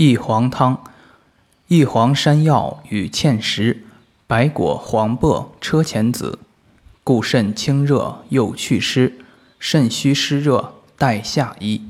益黄汤，益黄山药与芡实、白果、黄柏、车前子，固肾清热又祛湿，肾虚湿热带下衣。